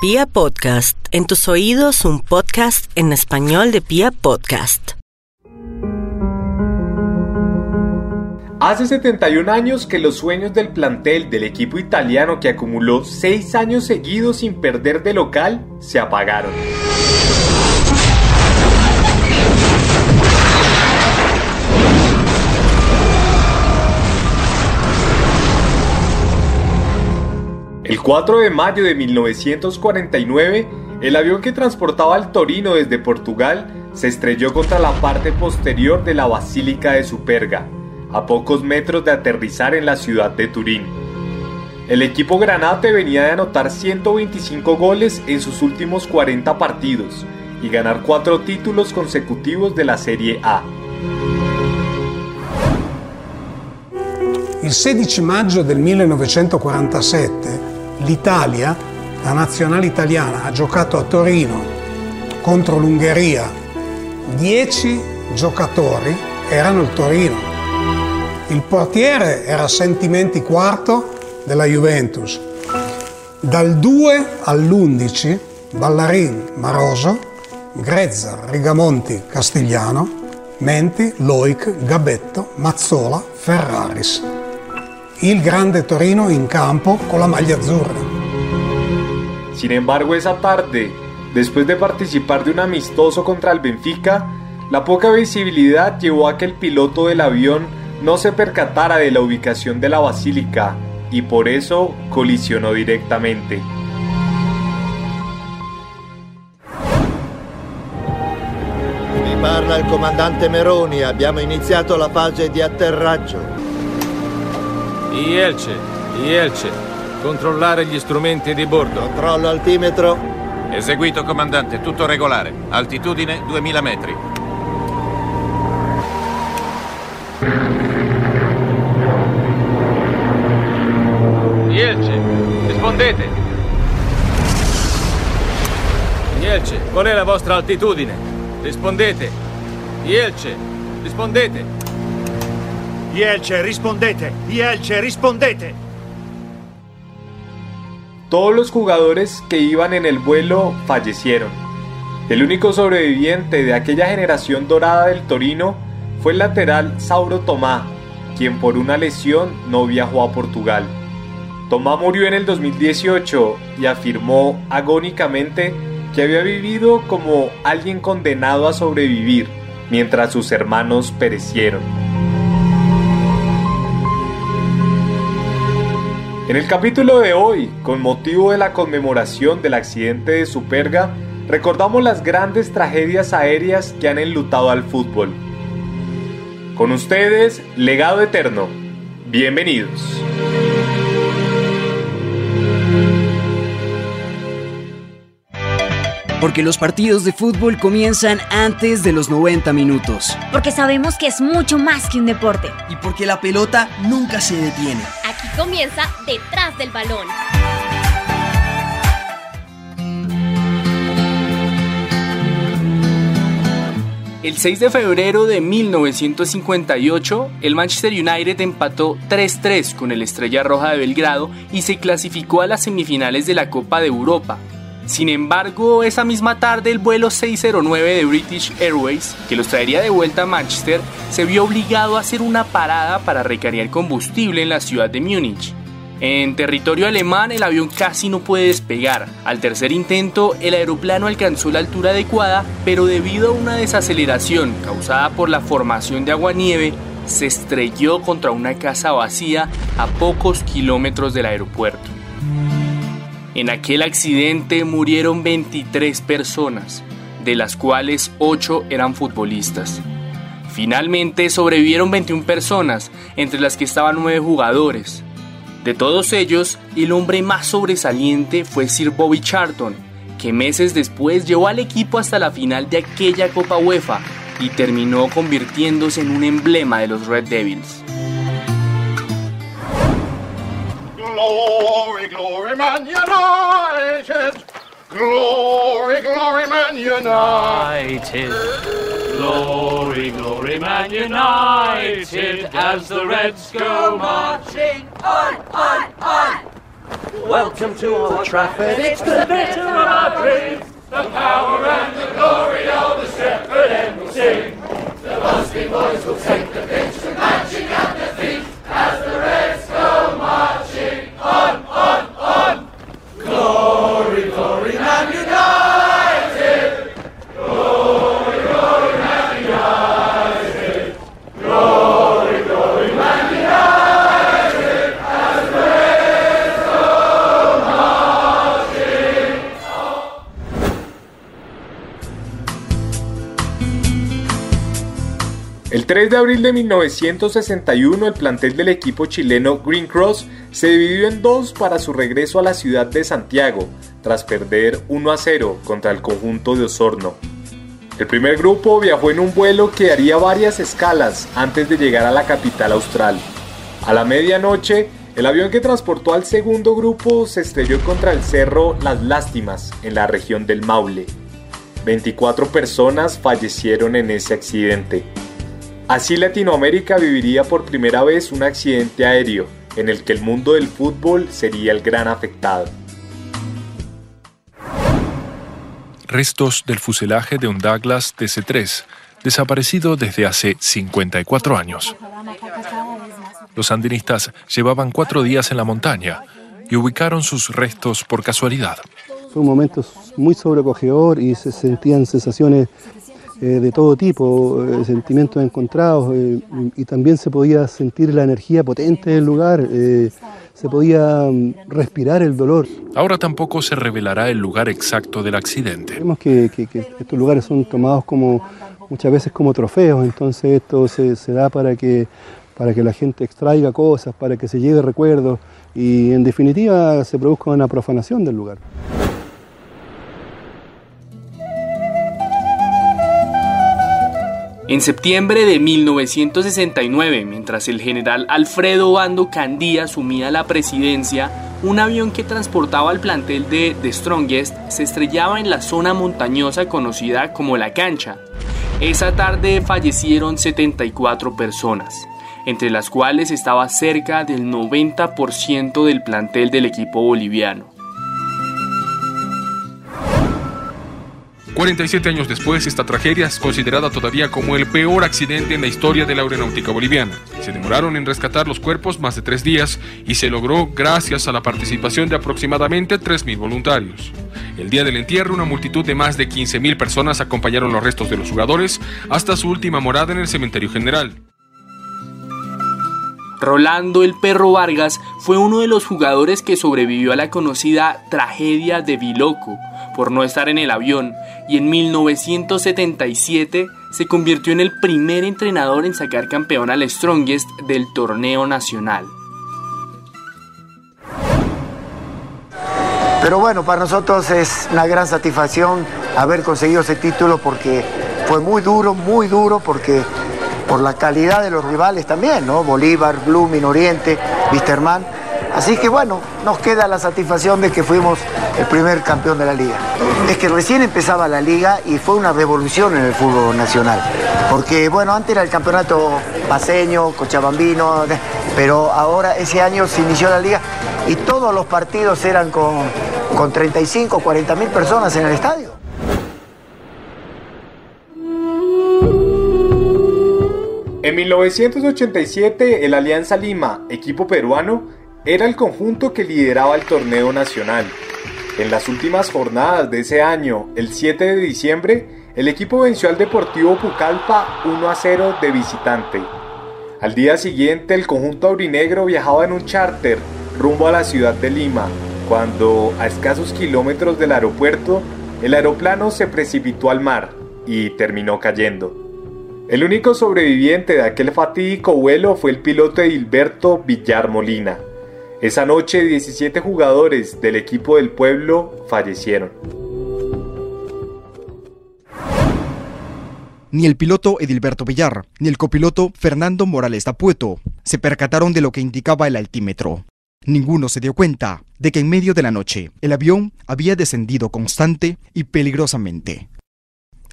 Pia Podcast, en tus oídos un podcast en español de Pia Podcast. Hace 71 años que los sueños del plantel del equipo italiano que acumuló 6 años seguidos sin perder de local se apagaron. El 4 de mayo de 1949, el avión que transportaba al Torino desde Portugal se estrelló contra la parte posterior de la Basílica de Superga, a pocos metros de aterrizar en la ciudad de Turín. El equipo granate venía de anotar 125 goles en sus últimos 40 partidos y ganar cuatro títulos consecutivos de la Serie A. Il 16 maggio del 1947 l'Italia, la nazionale italiana, ha giocato a Torino contro l'Ungheria. Dieci giocatori erano il Torino. Il portiere era Sentimenti quarto della Juventus. Dal 2 all'11 Ballarin Maroso, Grezza, Rigamonti, Castigliano, Menti, Loic, Gabetto, Mazzola, Ferraris. Il grande Torino in campo con la maglia azzurra. Sin embargo, esa tarde, después de participar de un amistoso contra el Benfica, la poca visibilidad llevó a que el piloto del avión no se percatara de la ubicación de la basílica y por eso colisionó directamente. Parla il comandante Meroni, abbiamo iniziato la fase di atterraggio. Ielce, Ielce, controllare gli strumenti di bordo. Controllo altimetro. Eseguito, comandante, tutto regolare. Altitudine 2000 metri. Ielce, rispondete. Ielce, qual è la vostra altitudine? Rispondete. Ielce, rispondete. Ielce, rispondete. Ielce, rispondete. Todos los jugadores que iban en el vuelo fallecieron. El único sobreviviente de aquella generación dorada del Torino fue el lateral Sauro Tomá, quien por una lesión no viajó a Portugal. Tomá murió en el 2018 y afirmó agónicamente que había vivido como alguien condenado a sobrevivir mientras sus hermanos perecieron. En el capítulo de hoy, con motivo de la conmemoración del accidente de Superga, recordamos las grandes tragedias aéreas que han enlutado al fútbol. Con ustedes, Legado Eterno. Bienvenidos. Porque los partidos de fútbol comienzan antes de los 90 minutos. Porque sabemos que es mucho más que un deporte. Y porque la pelota nunca se detiene. Aquí comienza Detrás del Balón. El 6 de febrero de 1958, el Manchester United empató 3-3 con el Estrella Roja de Belgrado y se clasificó a las semifinales de la Copa de Europa. Sin embargo, esa misma tarde el vuelo 609 de British Airways, que los traería de vuelta a Manchester, se vio obligado a hacer una parada para recargar combustible en la ciudad de Múnich. En territorio alemán el avión casi no puede despegar. Al tercer intento el aeroplano alcanzó la altura adecuada, pero debido a una desaceleración causada por la formación de agua-nieve, se estrelló contra una casa vacía a pocos kilómetros del aeropuerto. En aquel accidente murieron 23 personas, de las cuales 8 eran futbolistas. Finalmente sobrevivieron 21 personas, entre las que estaban 9 jugadores. De todos ellos, el hombre más sobresaliente fue Sir Bobby Charlton, que meses después llevó al equipo hasta la final de aquella Copa UEFA y terminó convirtiéndose en un emblema de los Red Devils. Glory, glory, Man United! Glory, glory, Man United! Glory, glory, Man United, as the Reds go marching on, on, on! Welcome to Old Trafford. It's the bitter of our dreams. The power El 3 de abril de 1961 el plantel del equipo chileno Green Cross se dividió en dos para su regreso a la ciudad de Santiago, tras perder 1 a 0 contra el conjunto de Osorno. El primer grupo viajó en un vuelo que haría varias escalas antes de llegar a la capital austral. A la medianoche, el avión que transportó al segundo grupo se estrelló contra el cerro Las Lástimas, en la región del Maule. 24 personas fallecieron en ese accidente. Así Latinoamérica viviría por primera vez un accidente aéreo, en el que el mundo del fútbol sería el gran afectado. Restos del fuselaje de un Douglas DC-3, desaparecido desde hace 54 años. Los sandinistas llevaban cuatro días en la montaña y ubicaron sus restos por casualidad. Fue un momento muy sobrecogedor y se sentían sensaciones eh, de todo tipo, eh, sentimientos encontrados eh, y, y también se podía sentir la energía potente del lugar, se podía mm, respirar el dolor. Ahora tampoco se revelará el lugar exacto del accidente. Vemos que, que- que estos lugares son tomados como muchas veces como trofeos, entonces esto se, se da para que, para que la gente extraiga cosas, para que se lleve recuerdos y en definitiva se produzca una profanación del lugar. En septiembre de 1969, mientras el general Alfredo Bando Candía asumía la presidencia, un avión que transportaba al plantel de The Strongest se estrellaba en la zona montañosa conocida como La Cancha. Esa tarde fallecieron 74 personas, entre las cuales estaba cerca del 90% del plantel del equipo boliviano. 47 años después, esta tragedia es considerada todavía como el peor accidente en la historia de la aeronáutica boliviana. Se demoraron en rescatar los cuerpos más de tres días y se logró gracias a la participación de aproximadamente 3.000 voluntarios. El día del entierro, una multitud de más de 15.000 personas acompañaron los restos de los jugadores hasta su última morada en el cementerio general. Rolando el Perro Vargas fue uno de los jugadores que sobrevivió a la conocida tragedia de Biloco por no estar en el avión y en 1977 se convirtió en el primer entrenador en sacar campeón al Strongest del torneo nacional. Pero bueno, para nosotros es una gran satisfacción haber conseguido ese título porque fue muy duro, muy duro, porque por la calidad de los rivales también, ¿no? Bolívar, Blooming, Oriente, Wisterman. Así que bueno, nos queda la satisfacción de que fuimos el primer campeón de la liga. Es que recién empezaba la liga y fue una revolución en el fútbol nacional. Porque bueno, antes era el campeonato paseño, cochabambino, pero ahora ese año se inició la liga y todos los partidos eran con, con 35, 40 mil personas en el estadio. En 1987, el Alianza Lima, equipo peruano, era el conjunto que lideraba el torneo nacional. En las últimas jornadas de ese año, el 7 de diciembre, el equipo venció al Deportivo Pucallpa 1 a 0 de visitante. Al día siguiente, el conjunto aurinegro viajaba en un charter rumbo a la ciudad de Lima, cuando, a escasos kilómetros del aeropuerto, el aeroplano se precipitó al mar y terminó cayendo. El único sobreviviente de aquel fatídico vuelo fue el piloto Edilberto Villar Molina. Esa noche 17 jugadores del equipo del pueblo fallecieron. Ni el piloto Edilberto Villar, ni el copiloto Fernando Morales Tapueto se percataron de lo que indicaba el altímetro. Ninguno se dio cuenta de que en medio de la noche el avión había descendido constante y peligrosamente.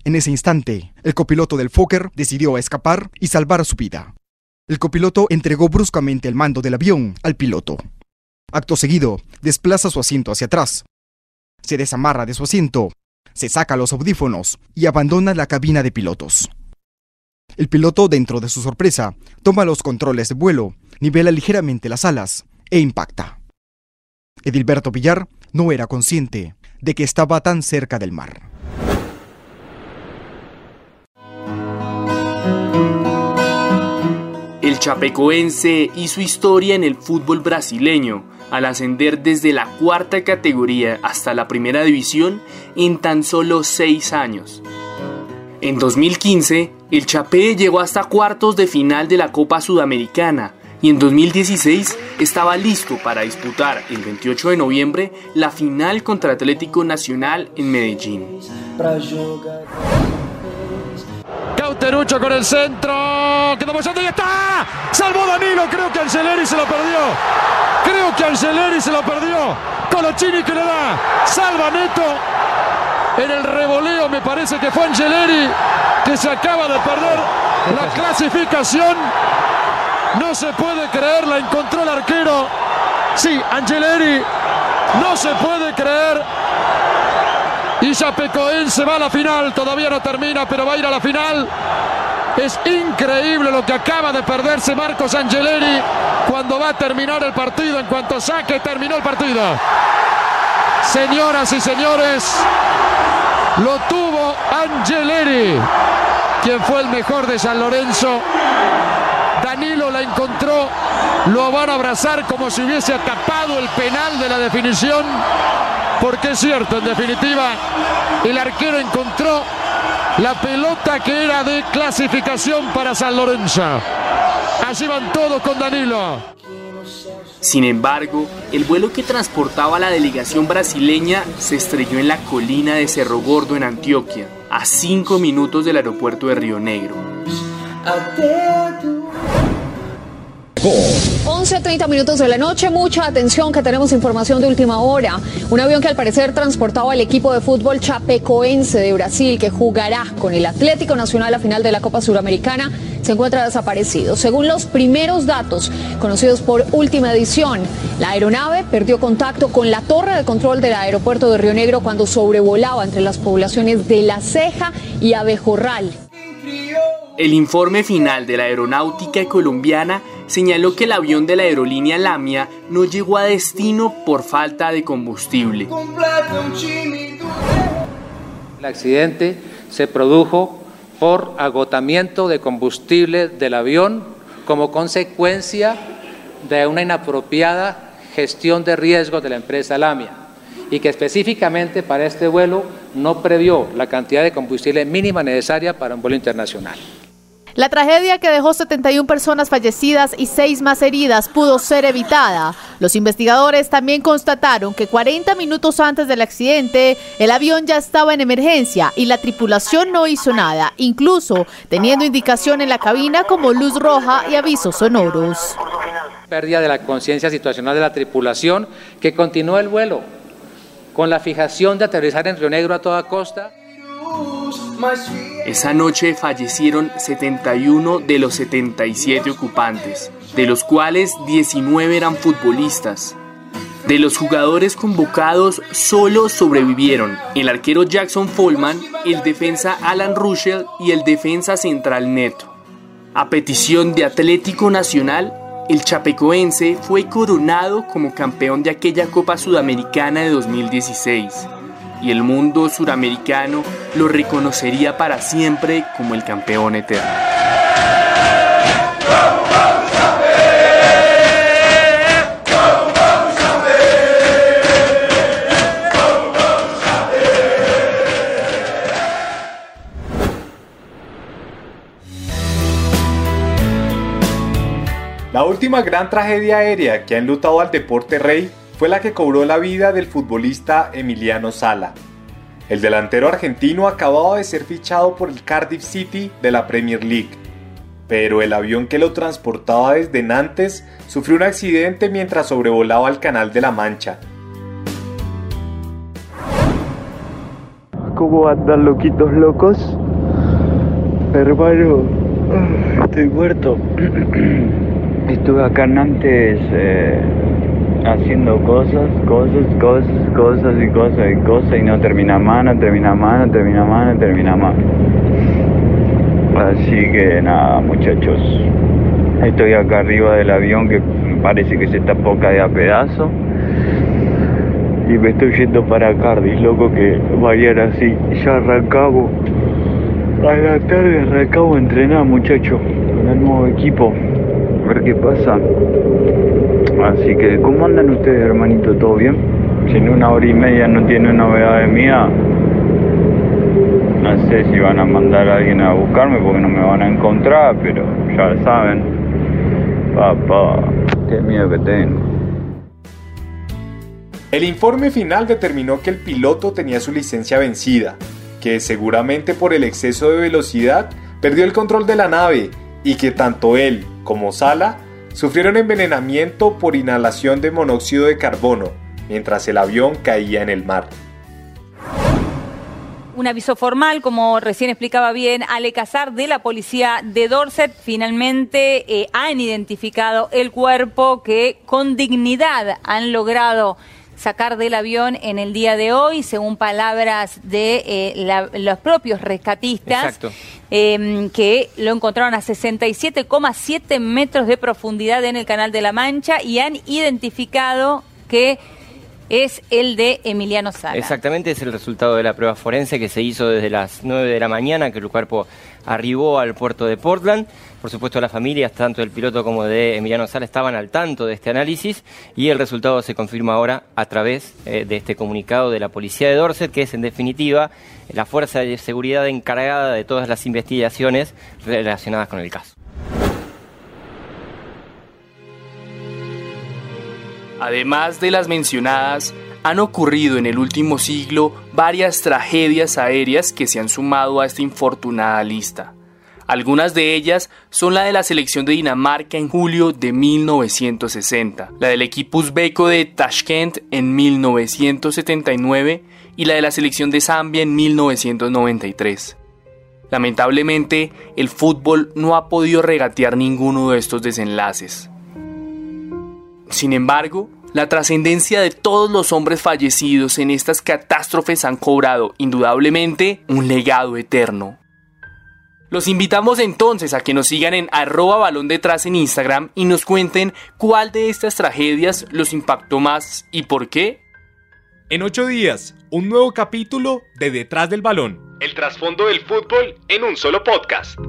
En ese instante, el copiloto del Fokker decidió escapar y salvar su vida. El copiloto entregó bruscamente el mando del avión al piloto. Acto seguido, desplaza su asiento hacia atrás. Se desamarra de su asiento, se saca los audífonos y abandona la cabina de pilotos. El piloto, dentro de su sorpresa, toma los controles de vuelo, nivela ligeramente las alas e impacta. Edilberto Villar no era consciente de que estaba tan cerca del mar. El chapecoense hizo historia en el fútbol brasileño al ascender desde la cuarta categoría hasta la primera división en tan solo seis años. En 2015, el Chapé llegó hasta cuartos de final de la Copa Sudamericana y en 2016 estaba listo para disputar el 28 de noviembre la final contra Atlético Nacional en Medellín. Cauterucho con el centro. Quedó apoyando y está. Salvó Danilo. Creo que Angeleri se lo perdió. Creo que Angeleri se lo perdió. Colochini que le da. Salva Neto. En el revoleo me parece que fue Angeleri que se acaba de perder la clasificación. No se puede creer, la encontró el arquero. Sí, Angeleri. No se puede creer. Y Chapecoense va a la final, todavía no termina, pero va a ir a la final. Es increíble lo que acaba de perderse Marcos Angeleri cuando va a terminar el partido. En cuanto saque, terminó el partido. Señoras y señores, lo tuvo Angeleri, quien fue el mejor de San Lorenzo. Danilo la encontró, lo van a abrazar como si hubiese tapado el penal de la definición porque es cierto, en definitiva, el arquero encontró la pelota que era de clasificación para San Lorenzo. Allí van todos con Danilo. Sin embargo, el vuelo que transportaba a la delegación brasileña se estrelló en la colina de Cerro Gordo en Antioquia, a cinco minutos del aeropuerto de Río Negro. 11 a 30 minutos de la noche, mucha atención que tenemos información de última hora. Un avión que al parecer transportaba al equipo de fútbol chapecoense de Brasil que jugará con el Atlético Nacional a final de la Copa Suramericana se encuentra desaparecido. Según los primeros datos conocidos por última edición, la aeronave perdió contacto con la torre de control del aeropuerto de Río Negro cuando sobrevolaba entre las poblaciones de La Ceja y Abejorral. El informe final de la aeronáutica colombiana señaló que el avión de la aerolínea Lamia no llegó a destino por falta de combustible. El accidente se produjo por agotamiento de combustible del avión como consecuencia de una inapropiada gestión de riesgos de la empresa Lamia y que específicamente para este vuelo no previó la cantidad de combustible mínima necesaria para un vuelo internacional. La tragedia que dejó 71 personas fallecidas y 6 más heridas pudo ser evitada. Los investigadores también constataron que 40 minutos antes del accidente, el avión ya estaba en emergencia y la tripulación no hizo nada, incluso teniendo indicación en la cabina como luz roja y avisos sonoros. Pérdida de la conciencia situacional de la tripulación que continuó el vuelo con la fijación de aterrizar en Río Negro a toda costa. Esa noche fallecieron 71 de los 77 ocupantes, de los cuales 19 eran futbolistas. De los jugadores convocados solo sobrevivieron el arquero Jackson Follman, el defensa Alan Russell y el defensa central Neto. A petición de Atlético Nacional, el chapecoense fue coronado como campeón de aquella Copa Sudamericana de 2016 y el mundo suramericano lo reconocería para siempre como el campeón eterno. La última gran tragedia aérea que ha enlutado al deporte rey fue la que cobró la vida del futbolista Emiliano Sala. El delantero argentino acababa de ser fichado por el Cardiff City de la Premier League, pero el avión que lo transportaba desde Nantes sufrió un accidente mientras sobrevolaba el Canal de la Mancha. ¿Cómo andan loquitos locos? Hermano, estoy muerto. Estuve acá en Nantes eh, haciendo cosas, cosas, cosas, cosas y cosas y cosas y no termina más, no termina más, no termina más, no termina más. Así que nada, muchachos. Estoy acá arriba del avión que parece que se está poca de a pedazo. Y me estoy yendo para Cardiff, loco, que vayan así. Ya arrancamos. A la tarde arrancamos entrenar, muchachos, con el nuevo equipo. A ver qué pasa. Así que, ¿cómo andan ustedes, hermanito? ¿Todo bien? Si en una hora y media no tiene novedades mía, no sé si van a mandar a alguien a buscarme porque no me van a encontrar, pero ya saben. Papá, qué miedo que tengo. El informe final determinó que el piloto tenía su licencia vencida, que seguramente por el exceso de velocidad perdió el control de la nave y que tanto él como Sala sufrieron envenenamiento por inhalación de monóxido de carbono mientras el avión caía en el mar. Un aviso formal, como recién explicaba bien Ale Casar de la policía de Dorset, finalmente eh, han identificado el cuerpo que con dignidad han logrado sacar del avión en el día de hoy, según palabras de eh, los propios rescatistas, em, que lo encontraron a 67,7 metros de profundidad en el Canal de la Mancha y han identificado que es el de Emiliano Sala. Exactamente, es el resultado de la prueba forense que se hizo desde las 9 de la mañana, que el cuerpo arribó al puerto de Portland. Por supuesto, las familias, tanto del piloto como de Emiliano Sala, estaban al tanto de este análisis y el resultado se confirma ahora a través eh, de este comunicado de la policía de Dorset, que es en definitiva la fuerza de seguridad encargada de todas las investigaciones relacionadas con el caso. Además de las mencionadas, han ocurrido en el último siglo varias tragedias aéreas que se han sumado a esta infortunada lista. Algunas de ellas son la de la selección de Dinamarca en julio de 1960, la del equipo uzbeco de Tashkent en 1979 y la de la selección de Zambia en 1993. Lamentablemente, el fútbol no ha podido regatear ninguno de estos desenlaces. Sin embargo, la trascendencia de todos los hombres fallecidos en estas catástrofes han cobrado, indudablemente, un legado eterno. Los invitamos entonces a que nos sigan en arroba balón detrás en Instagram y nos cuenten cuál de estas tragedias los impactó más y por qué. En ocho días, un nuevo capítulo de Detrás del Balón. El trasfondo del fútbol en un solo podcast.